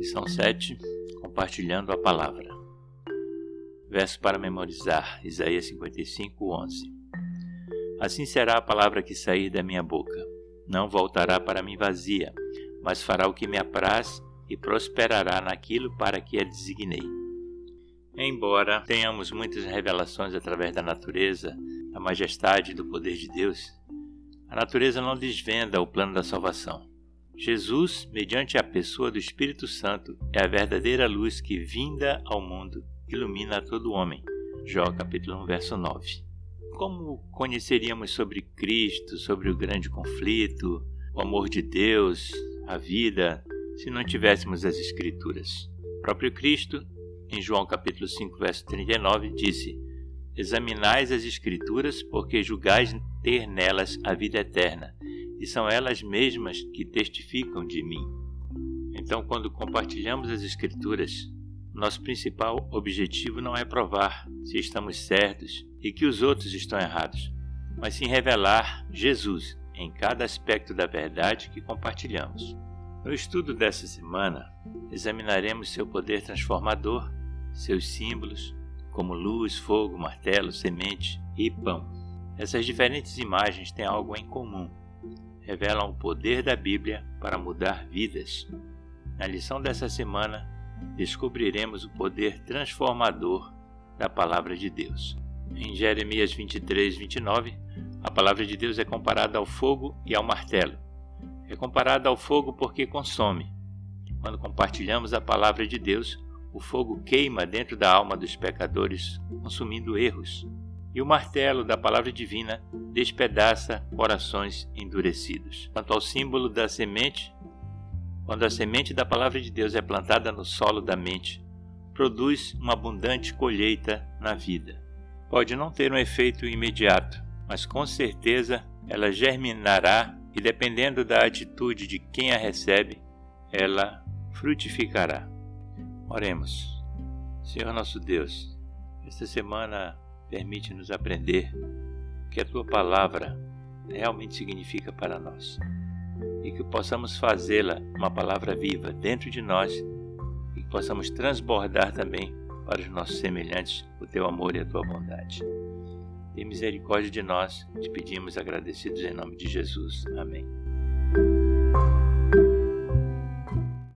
Lição 7 Compartilhando a Palavra. Verso para memorizar: Isaías 55, 11. Assim será a palavra que sair da minha boca. Não voltará para mim vazia, mas fará o que me apraz e prosperará naquilo para que a designei. Embora tenhamos muitas revelações através da natureza, da majestade e do poder de Deus, a natureza não desvenda o plano da salvação. Jesus, mediante a pessoa do Espírito Santo, é a verdadeira luz que, vinda ao mundo, ilumina a todo homem. Jó capítulo 1, verso 9. Como conheceríamos sobre Cristo, sobre o grande conflito, o amor de Deus, a vida, se não tivéssemos as Escrituras? O próprio Cristo, em João capítulo 5, verso 39, disse: Examinais as Escrituras, porque julgais ter nelas a vida eterna, e são elas mesmas que testificam de mim. Então, quando compartilhamos as Escrituras, nosso principal objetivo não é provar se estamos certos e que os outros estão errados, mas sim revelar Jesus em cada aspecto da verdade que compartilhamos. No estudo dessa semana, examinaremos seu poder transformador, seus símbolos, como luz, fogo, martelo, semente e pão. Essas diferentes imagens têm algo em comum revelam o poder da Bíblia para mudar vidas. Na lição dessa semana, descobriremos o poder transformador da Palavra de Deus. Em Jeremias 23, 29, a Palavra de Deus é comparada ao fogo e ao martelo. É comparada ao fogo porque consome. Quando compartilhamos a Palavra de Deus, o fogo queima dentro da alma dos pecadores, consumindo erros, e o martelo da palavra divina despedaça corações endurecidos. Quanto ao símbolo da semente, quando a semente da palavra de Deus é plantada no solo da mente, produz uma abundante colheita na vida. Pode não ter um efeito imediato, mas com certeza ela germinará e, dependendo da atitude de quem a recebe, ela frutificará. Oremos. Senhor nosso Deus, esta semana Permite-nos aprender o que a tua palavra realmente significa para nós e que possamos fazê-la uma palavra viva dentro de nós e que possamos transbordar também para os nossos semelhantes o teu amor e a tua bondade. Tem misericórdia de nós, te pedimos agradecidos em nome de Jesus. Amém.